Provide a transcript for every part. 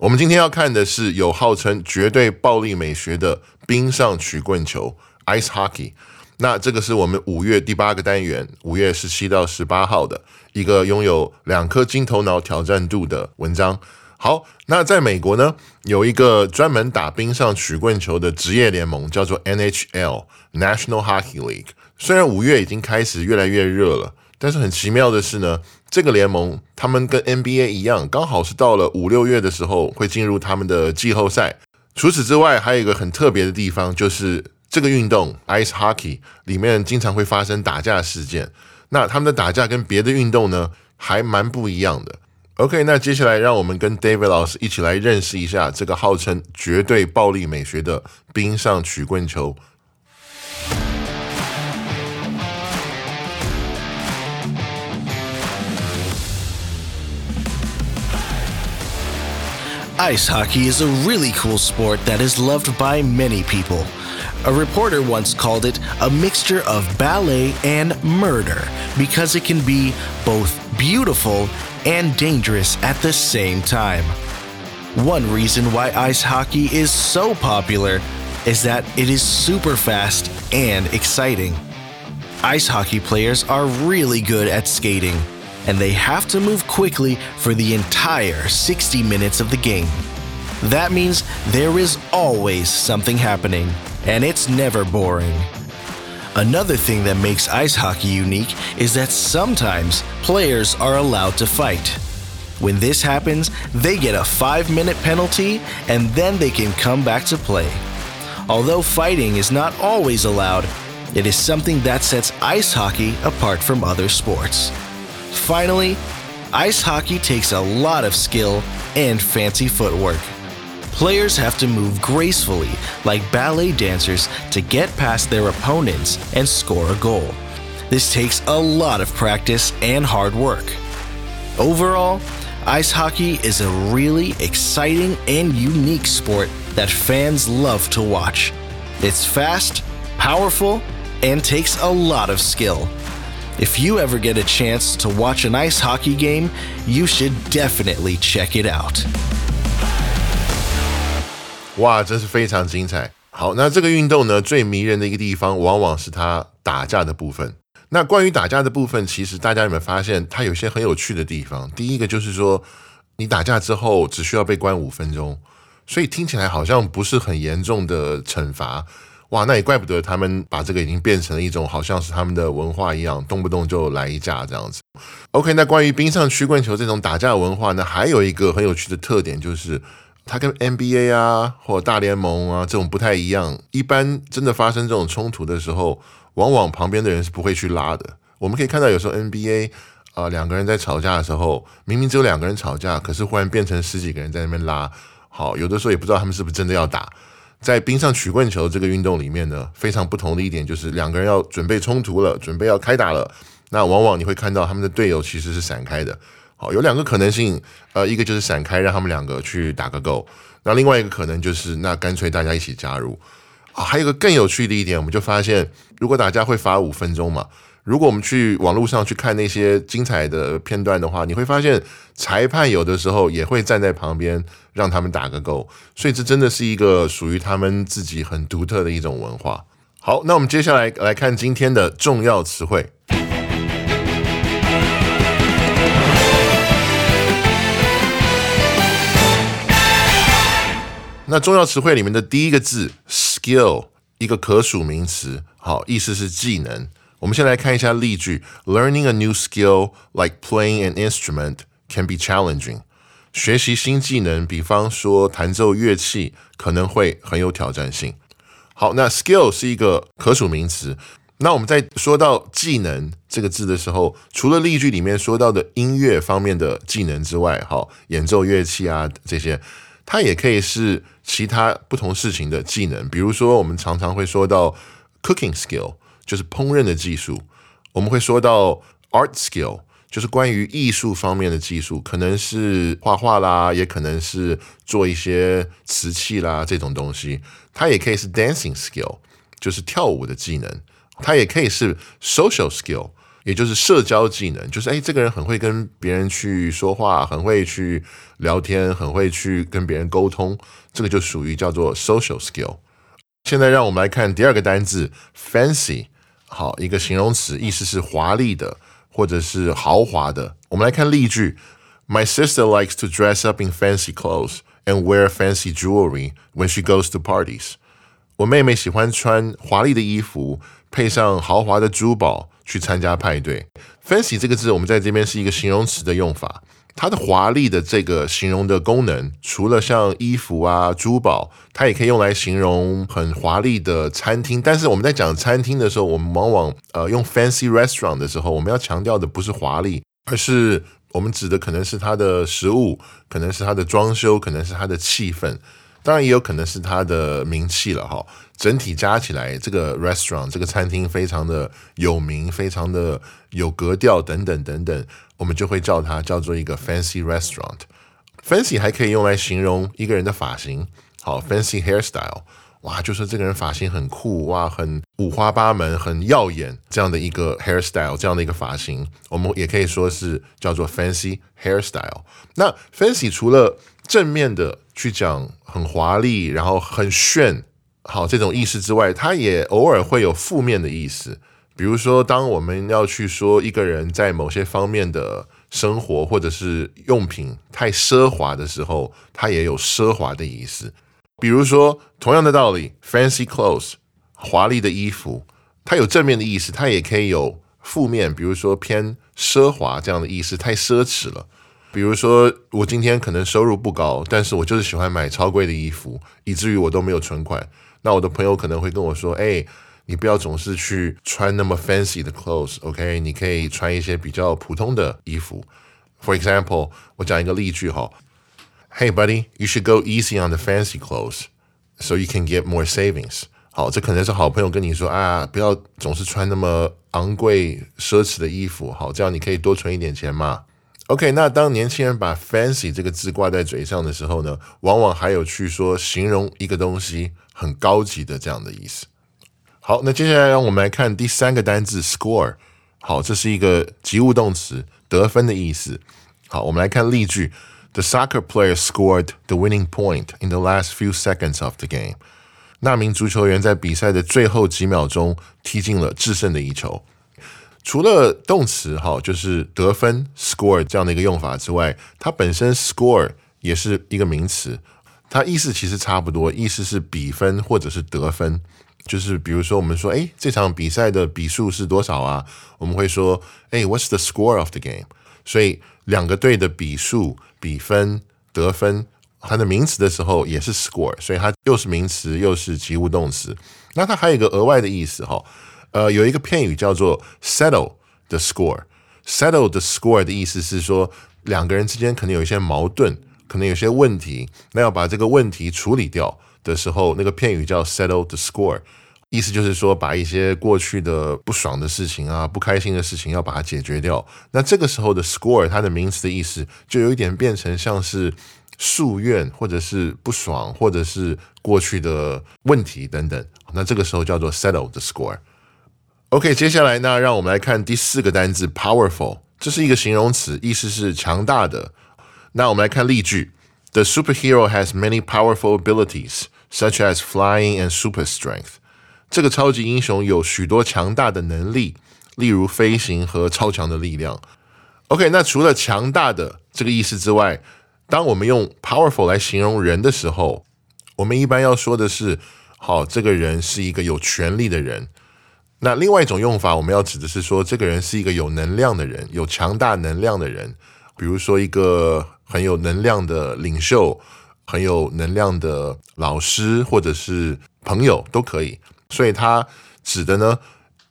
我们今天要看的是有号称绝对暴力美学的冰上曲棍球 （Ice Hockey）。那这个是我们五月第八个单元，五月十七到十八号的一个拥有两颗金头脑挑战度的文章。好，那在美国呢，有一个专门打冰上曲棍球的职业联盟，叫做 NHL National Hockey League。虽然五月已经开始越来越热了，但是很奇妙的是呢，这个联盟他们跟 NBA 一样，刚好是到了五六月的时候会进入他们的季后赛。除此之外，还有一个很特别的地方，就是这个运动 Ice Hockey 里面经常会发生打架事件。那他们的打架跟别的运动呢，还蛮不一样的。OK，那接下来让我们跟 David 老师一起来认识一下这个号称绝对暴力美学的冰上曲棍球。Ice hockey is a really cool sport that is loved by many people. A reporter once called it a mixture of ballet and murder because it can be both beautiful and dangerous at the same time. One reason why ice hockey is so popular is that it is super fast and exciting. Ice hockey players are really good at skating, and they have to move quickly for the entire 60 minutes of the game. That means there is always something happening, and it's never boring. Another thing that makes ice hockey unique is that sometimes players are allowed to fight. When this happens, they get a 5 minute penalty and then they can come back to play. Although fighting is not always allowed, it is something that sets ice hockey apart from other sports. Finally, ice hockey takes a lot of skill and fancy footwork. Players have to move gracefully, like ballet dancers, to get past their opponents and score a goal. This takes a lot of practice and hard work. Overall, ice hockey is a really exciting and unique sport that fans love to watch. It's fast, powerful, and takes a lot of skill. If you ever get a chance to watch an ice hockey game, you should definitely check it out. 哇，真是非常精彩。好，那这个运动呢，最迷人的一个地方，往往是它打架的部分。那关于打架的部分，其实大家有没有发现，它有些很有趣的地方？第一个就是说，你打架之后只需要被关五分钟，所以听起来好像不是很严重的惩罚。哇，那也怪不得他们把这个已经变成了一种好像是他们的文化一样，动不动就来一架这样子。OK，那关于冰上曲棍球这种打架文化呢，还有一个很有趣的特点就是。它跟 NBA 啊或大联盟啊这种不太一样，一般真的发生这种冲突的时候，往往旁边的人是不会去拉的。我们可以看到，有时候 NBA 啊、两个人在吵架的时候，明明只有两个人吵架，可是忽然变成十几个人在那边拉。好，有的时候也不知道他们是不是真的要打。在冰上曲棍球这个运动里面呢，非常不同的一点就是两个人要准备冲突了，准备要开打了，那往往你会看到他们的队友其实是闪开的。好，有两个可能性，呃，一个就是闪开，让他们两个去打个够；那另外一个可能就是，那干脆大家一起加入。啊，还有一个更有趣的一点，我们就发现，如果打架会罚五分钟嘛，如果我们去网络上去看那些精彩的片段的话，你会发现裁判有的时候也会站在旁边让他们打个够，所以这真的是一个属于他们自己很独特的一种文化。好，那我们接下来来看今天的重要词汇。那重要词汇里面的第一个字 skill 一个可数名词，好，意思是技能。我们先来看一下例句：Learning a new skill like playing an instrument can be challenging。学习新技能，比方说弹奏乐器，可能会很有挑战性。好，那 skill 是一个可数名词。那我们在说到技能这个字的时候，除了例句里面说到的音乐方面的技能之外，哈，演奏乐器啊这些，它也可以是其他不同事情的技能。比如说，我们常常会说到 cooking skill，就是烹饪的技术；我们会说到 art skill，就是关于艺术方面的技术，可能是画画啦，也可能是做一些瓷器啦这种东西。它也可以是 dancing skill，就是跳舞的技能。它也可以是 social skill，也就是社交技能，就是哎，这个人很会跟别人去说话，很会去聊天，很会去跟别人沟通，这个就属于叫做 social skill。现在让我们来看第二个单字 fancy，好，一个形容词，意思是华丽的或者是豪华的。我们来看例句：My sister likes to dress up in fancy clothes and wear fancy jewelry when she goes to parties。我妹妹喜欢穿华丽的衣服。配上豪华的珠宝去参加派对，fancy 这个字我们在这边是一个形容词的用法。它的华丽的这个形容的功能，除了像衣服啊、珠宝，它也可以用来形容很华丽的餐厅。但是我们在讲餐厅的时候，我们往往呃用 fancy restaurant 的时候，我们要强调的不是华丽，而是我们指的可能是它的食物，可能是它的装修，可能是它的气氛。当然也有可能是它的名气了哈。整体加起来，这个 restaurant 这个餐厅非常的有名，非常的有格调等等等等，我们就会叫它叫做一个 fancy restaurant。fancy 还可以用来形容一个人的发型，好 fancy hairstyle，哇，就说这个人发型很酷哇，很五花八门，很耀眼这样的一个 hairstyle，这样的一个发型，我们也可以说是叫做 fancy hairstyle。那 fancy 除了正面的去讲很华丽，然后很炫，好这种意思之外，它也偶尔会有负面的意思。比如说，当我们要去说一个人在某些方面的生活或者是用品太奢华的时候，它也有奢华的意思。比如说，同样的道理，fancy clothes，华丽的衣服，它有正面的意思，它也可以有负面，比如说偏奢华这样的意思，太奢侈了。比如说，我今天可能收入不高，但是我就是喜欢买超贵的衣服，以至于我都没有存款。那我的朋友可能会跟我说：“哎，你不要总是去穿那么 fancy 的 clothes，OK？你可以穿一些比较普通的衣服。For example，我讲一个例句哈：Hey buddy，you should go easy on the fancy clothes，so you can get more savings。好，这可能是好朋友跟你说啊，不要总是穿那么昂贵奢侈的衣服，好，这样你可以多存一点钱嘛。” OK，那当年轻人把 fancy 这个字挂在嘴上的时候呢，往往还有去说形容一个东西很高级的这样的意思。好，那接下来让我们来看第三个单字 score。好，这是一个及物动词，得分的意思。好，我们来看例句：The soccer player scored the winning point in the last few seconds of the game。那名足球员在比赛的最后几秒钟踢进了制胜的一球。除了动词哈，就是得分 score 这样的一个用法之外，它本身 score 也是一个名词，它意思其实差不多，意思是比分或者是得分。就是比如说我们说，哎，这场比赛的比数是多少啊？我们会说，哎，What's the score of the game？所以两个队的比数、比分、得分，它的名词的时候也是 score，所以它又是名词又是及物动词。那它还有一个额外的意思哈。呃，有一个片语叫做 settle the score。settle the score 的意思是说，两个人之间可能有一些矛盾，可能有些问题，那要把这个问题处理掉的时候，那个片语叫 settle the score，意思就是说，把一些过去的不爽的事情啊、不开心的事情要把它解决掉。那这个时候的 score，它的名词的意思就有一点变成像是夙愿，或者是不爽，或者是过去的问题等等。那这个时候叫做 settle the score。OK，接下来呢，让我们来看第四个单字 powerful，这是一个形容词，意思是强大的。那我们来看例句：The superhero has many powerful abilities, such as flying and super strength。这个超级英雄有许多强大的能力，例如飞行和超强的力量。OK，那除了强大的这个意思之外，当我们用 powerful 来形容人的时候，我们一般要说的是好，这个人是一个有权力的人。那另外一种用法，我们要指的是说，这个人是一个有能量的人，有强大能量的人。比如说，一个很有能量的领袖，很有能量的老师，或者是朋友都可以。所以，他指的呢，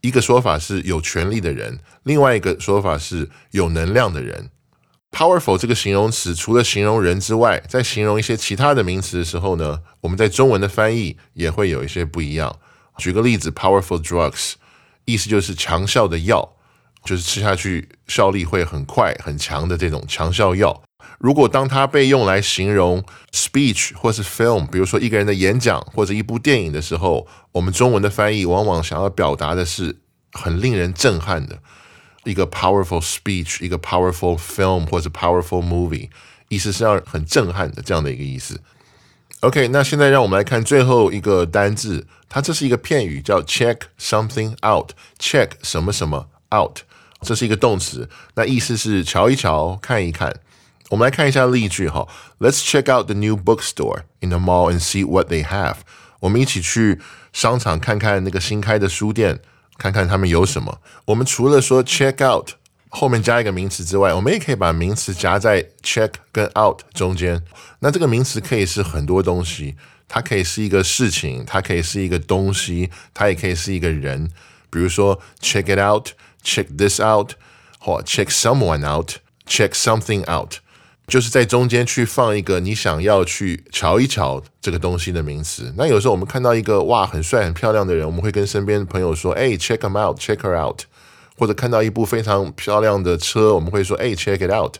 一个说法是有权力的人，另外一个说法是有能量的人。Powerful 这个形容词，除了形容人之外，在形容一些其他的名词的时候呢，我们在中文的翻译也会有一些不一样。举个例子，powerful drugs，意思就是强效的药，就是吃下去效力会很快很强的这种强效药。如果当它被用来形容 speech 或是 film，比如说一个人的演讲或者一部电影的时候，我们中文的翻译往往想要表达的是很令人震撼的。一个 powerful speech，一个 powerful film 或者 powerful movie，意思是要很震撼的这样的一个意思。OK，那现在让我们来看最后一个单字，它这是一个片语，叫 check something out。check 什么什么 out，这是一个动词，那意思是瞧一瞧，看一看。我们来看一下例句哈，Let's check out the new bookstore in the mall and see what they have。我们一起去商场看看那个新开的书店。看看他们有什么。我们除了说 check out 后面加一个名词之外，我们也可以把名词夹在 check 跟 out 中间。那这个名词可以是很多东西，它可以是一个事情，它可以是一个东西，它也可以是一个人。比如说 check it out，check this out，或 check someone out，check something out。 就是在中间去放一个你想要去瞧一瞧这个东西的名词。那有时候我们看到一个哇很帅很漂亮的人，我们会跟身边的朋友说：“哎，check him out，check her out。”或者看到一部非常漂亮的车，我们会说：“哎，check it out。”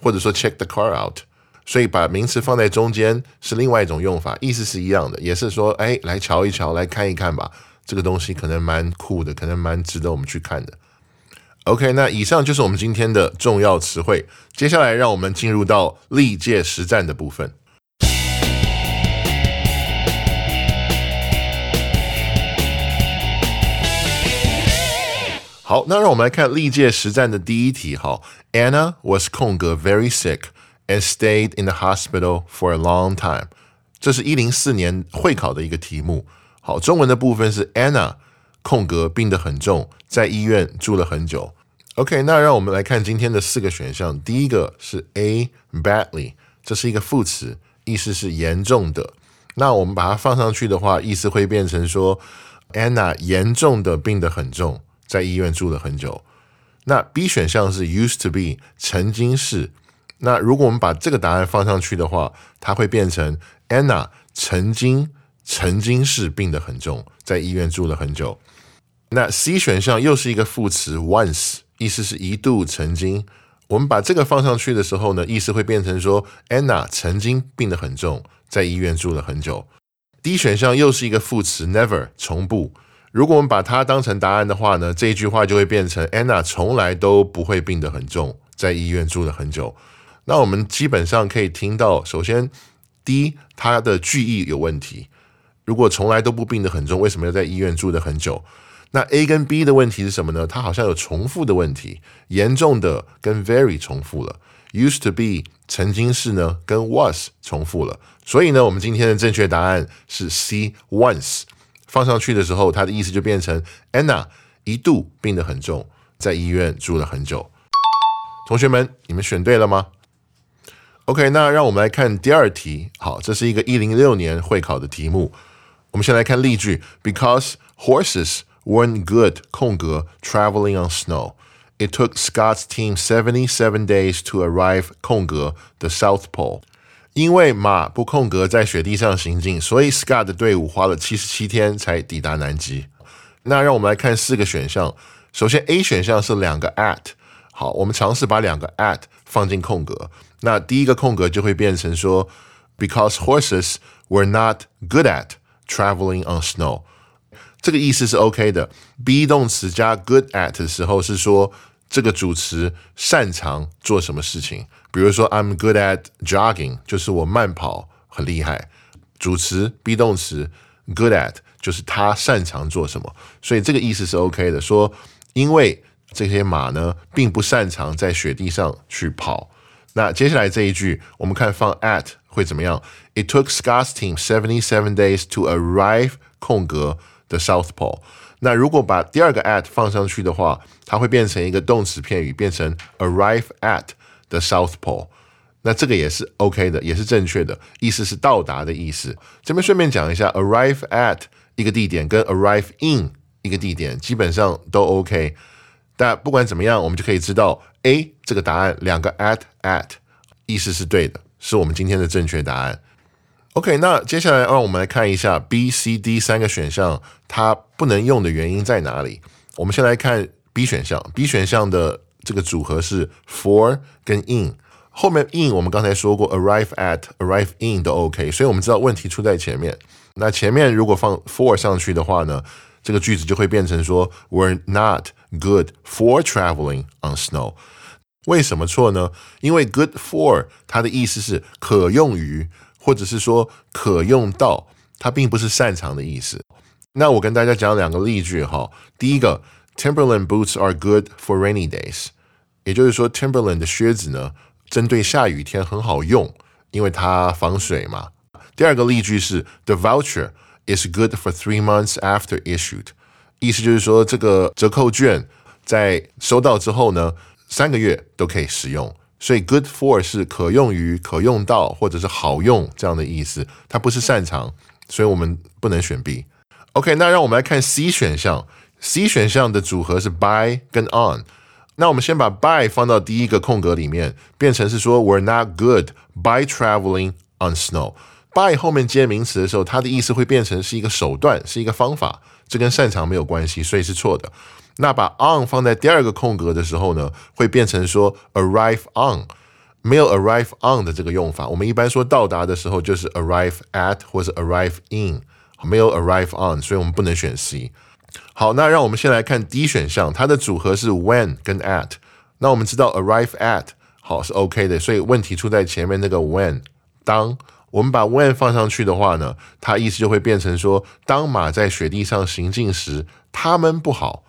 或者说 “check the car out”。所以把名词放在中间是另外一种用法，意思是一样的，也是说：“哎，来瞧一瞧，来看一看吧，这个东西可能蛮酷的，可能蛮值得我们去看的。” OK，那以上就是我们今天的重要词汇。接下来，让我们进入到历届实战的部分。好，那让我们来看历届实战的第一题。哈，Anna was 空格 very sick and stayed in the hospital for a long time。这是一零四年会考的一个题目。好，中文的部分是 Anna。空格病得很重，在医院住了很久。OK，那让我们来看今天的四个选项。第一个是 A badly，这是一个副词，意思是严重的。那我们把它放上去的话，意思会变成说 Anna 严重的病得很重，在医院住了很久。那 B 选项是 used to be，曾经是。那如果我们把这个答案放上去的话，它会变成 Anna 曾经曾经是病得很重，在医院住了很久。那 C 选项又是一个副词 once，意思是一度、曾经。我们把这个放上去的时候呢，意思会变成说 Anna 曾经病得很重，在医院住了很久。D 选项又是一个副词 never，从不。如果我们把它当成答案的话呢，这一句话就会变成 Anna 从来都不会病得很重，在医院住了很久。那我们基本上可以听到，首先 D 它的句意有问题。如果从来都不病得很重，为什么要在医院住得很久？那 A 跟 B 的问题是什么呢？它好像有重复的问题，严重的跟 very 重复了，used to be 曾经是呢跟 was 重复了，所以呢，我们今天的正确答案是 C once 放上去的时候，它的意思就变成 Anna 一度病得很重，在医院住了很久。同学们，你们选对了吗？OK，那让我们来看第二题。好，这是一个一零六年会考的题目。我们先来看例句：Because horses weren't good 空格 traveling on snow. It took Scott's team 77 days to arrive 空格 the South Pole. 因为马不空格在雪地上行进，所以 Scott 的队伍花了七十七天才抵达南极。那让我们来看四个选项。首先 A 选项是两个 at，好，我们尝试把两个 at 放进空格。那第一个空格就会变成说，because horses were not good at traveling on snow。 这个意思是 OK 的。be 动词加 good at 的时候是说这个主词擅长做什么事情。比如说 I'm good at jogging，就是我慢跑很厉害。主词 be 动词 good at 就是他擅长做什么，所以这个意思是 OK 的。说因为这些马呢并不擅长在雪地上去跑，那接下来这一句，我们看放 at 会怎么样？It took Scott's team seventy seven days to arrive 空格 the South Pole。那如果把第二个 at 放上去的话，它会变成一个动词片语，变成 arrive at the South Pole。那这个也是 OK 的，也是正确的，意思是到达的意思。这边顺便讲一下，arrive at 一个地点跟 arrive in 一个地点基本上都 OK。但不管怎么样，我们就可以知道 A 这个答案两个 at at 意思是对的，是我们今天的正确答案。OK，那接下来让我们来看一下 B、C、D 三个选项它不能用的原因在哪里。我们先来看 B 选项，B 选项的这个组合是 for 跟 in。后面 in 我们刚才说过，arrive at、arrive in 都 OK，所以我们知道问题出在前面。那前面如果放 for 上去的话呢，这个句子就会变成说 we're not good for traveling on snow。为什么错呢？因为 good for 它的意思是可用于，或者是说可用到，它并不是擅长的意思。那我跟大家讲两个例句哈。第一个，Timberland boots are good for rainy days，也就是说 Timberland 的靴子呢。针对下雨天很好用，因为它防水嘛。第二个例句是 The voucher is good for three months after issued，意思就是说这个折扣券在收到之后呢，三个月都可以使用。所以 good for 是可用于、可用到或者是好用这样的意思，它不是擅长，所以我们不能选 B。OK，那让我们来看 C 选项，C 选项的组合是 by 跟 on。那我们先把 by 放到第一个空格里面，变成是说 we're not good by traveling on snow。by 后面接名词的时候，它的意思会变成是一个手段，是一个方法，这跟擅长没有关系，所以是错的。那把 on 放在第二个空格的时候呢，会变成说 arrive on，没有 arrive on 的这个用法。我们一般说到达的时候就是 arrive at 或者 arrive in，没有 arrive on，所以我们不能选 C。好，那让我们先来看 D 选项，它的组合是 when 跟 at。那我们知道 arrive at 好是 OK 的，所以问题出在前面那个 when。当我们把 when 放上去的话呢，它意思就会变成说，当马在雪地上行进时，它们不好，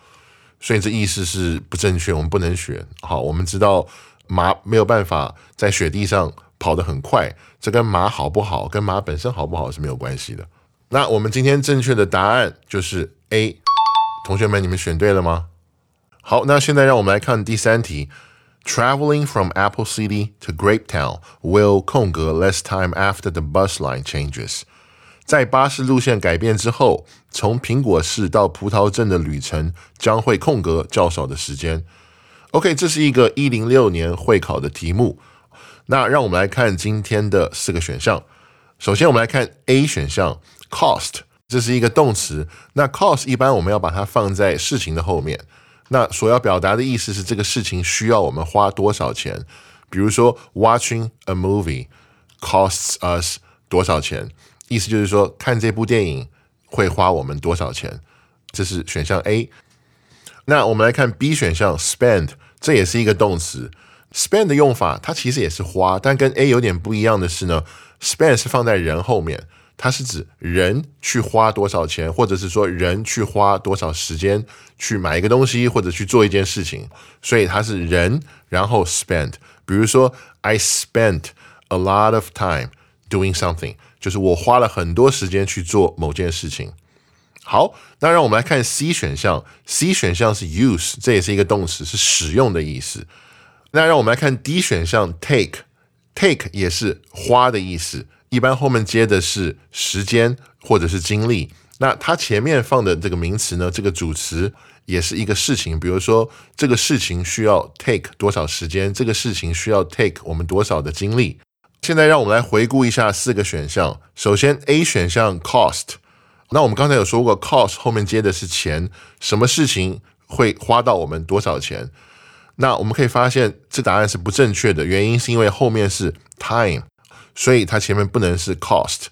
所以这意思是不正确，我们不能选。好，我们知道马没有办法在雪地上跑得很快，这跟马好不好，跟马本身好不好是没有关系的。那我们今天正确的答案就是 A。同学们，你们选对了吗？好，那现在让我们来看第三题。Traveling from Apple City to Grapetown will 空格 less time after the bus line changes。在巴士路线改变之后，从苹果市到葡萄镇的旅程将会空格较少的时间。OK，这是一个一零六年会考的题目。那让我们来看今天的四个选项。首先，我们来看 A 选项，cost。这是一个动词，那 cost 一般我们要把它放在事情的后面。那所要表达的意思是这个事情需要我们花多少钱。比如说，watching a movie costs us 多少钱？意思就是说，看这部电影会花我们多少钱？这是选项 A。那我们来看 B 选项，spend，这也是一个动词。spend 的用法它其实也是花，但跟 A 有点不一样的是呢，spend 是放在人后面。它是指人去花多少钱，或者是说人去花多少时间去买一个东西，或者去做一件事情，所以它是人，然后 spend。比如说，I spent a lot of time doing something，就是我花了很多时间去做某件事情。好，那让我们来看 C 选项，C 选项是 use，这也是一个动词，是使用的意思。那让我们来看 D 选项，take，take 也是花的意思。一般后面接的是时间或者是精力，那它前面放的这个名词呢？这个主词也是一个事情，比如说这个事情需要 take 多少时间，这个事情需要 take 我们多少的精力。现在让我们来回顾一下四个选项。首先 A 选项 cost，那我们刚才有说过 cost 后面接的是钱，什么事情会花到我们多少钱？那我们可以发现这答案是不正确的，原因是因为后面是 time。所以它前面不能是 cost，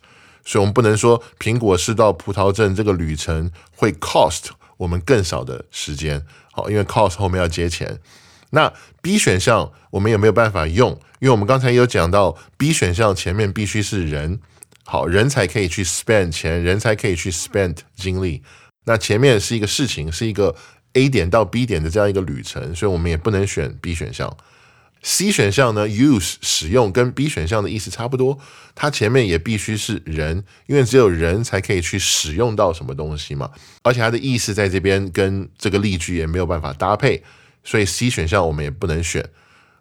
所以我们不能说苹果市到葡萄镇这个旅程会 cost 我们更少的时间。好，因为 cost 后面要接钱。那 B 选项我们也没有办法用，因为我们刚才有讲到 B 选项前面必须是人，好人才可以去 spend 钱，人才可以去 spend 精力。那前面是一个事情，是一个 A 点到 B 点的这样一个旅程，所以我们也不能选 B 选项。C 选项呢，use 使用跟 B 选项的意思差不多，它前面也必须是人，因为只有人才可以去使用到什么东西嘛。而且它的意思在这边跟这个例句也没有办法搭配，所以 C 选项我们也不能选。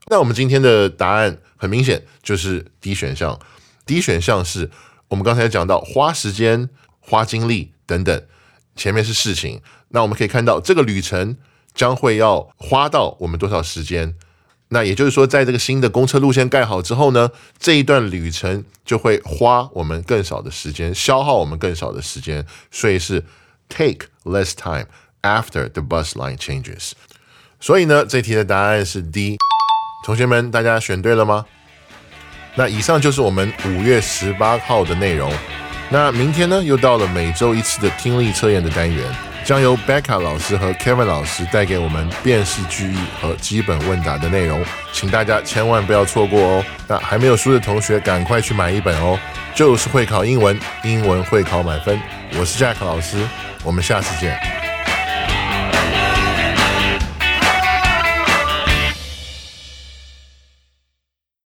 那我们今天的答案很明显就是 D 选项。D 选项是我们刚才讲到花时间、花精力等等，前面是事情。那我们可以看到这个旅程将会要花到我们多少时间？那也就是说，在这个新的公车路线盖好之后呢，这一段旅程就会花我们更少的时间，消耗我们更少的时间，所以是 take less time after the bus line changes。所以呢，这题的答案是 D。同学们，大家选对了吗？那以上就是我们五月十八号的内容。那明天呢，又到了每周一次的听力测验的单元。将由 Becca 老师和 Kevin 老师带给我们辨识句意和基本问答的内容，请大家千万不要错过哦。那还没有书的同学，赶快去买一本哦。就是会考英文，英文会考满分。我是 Jack 老师，我们下次见。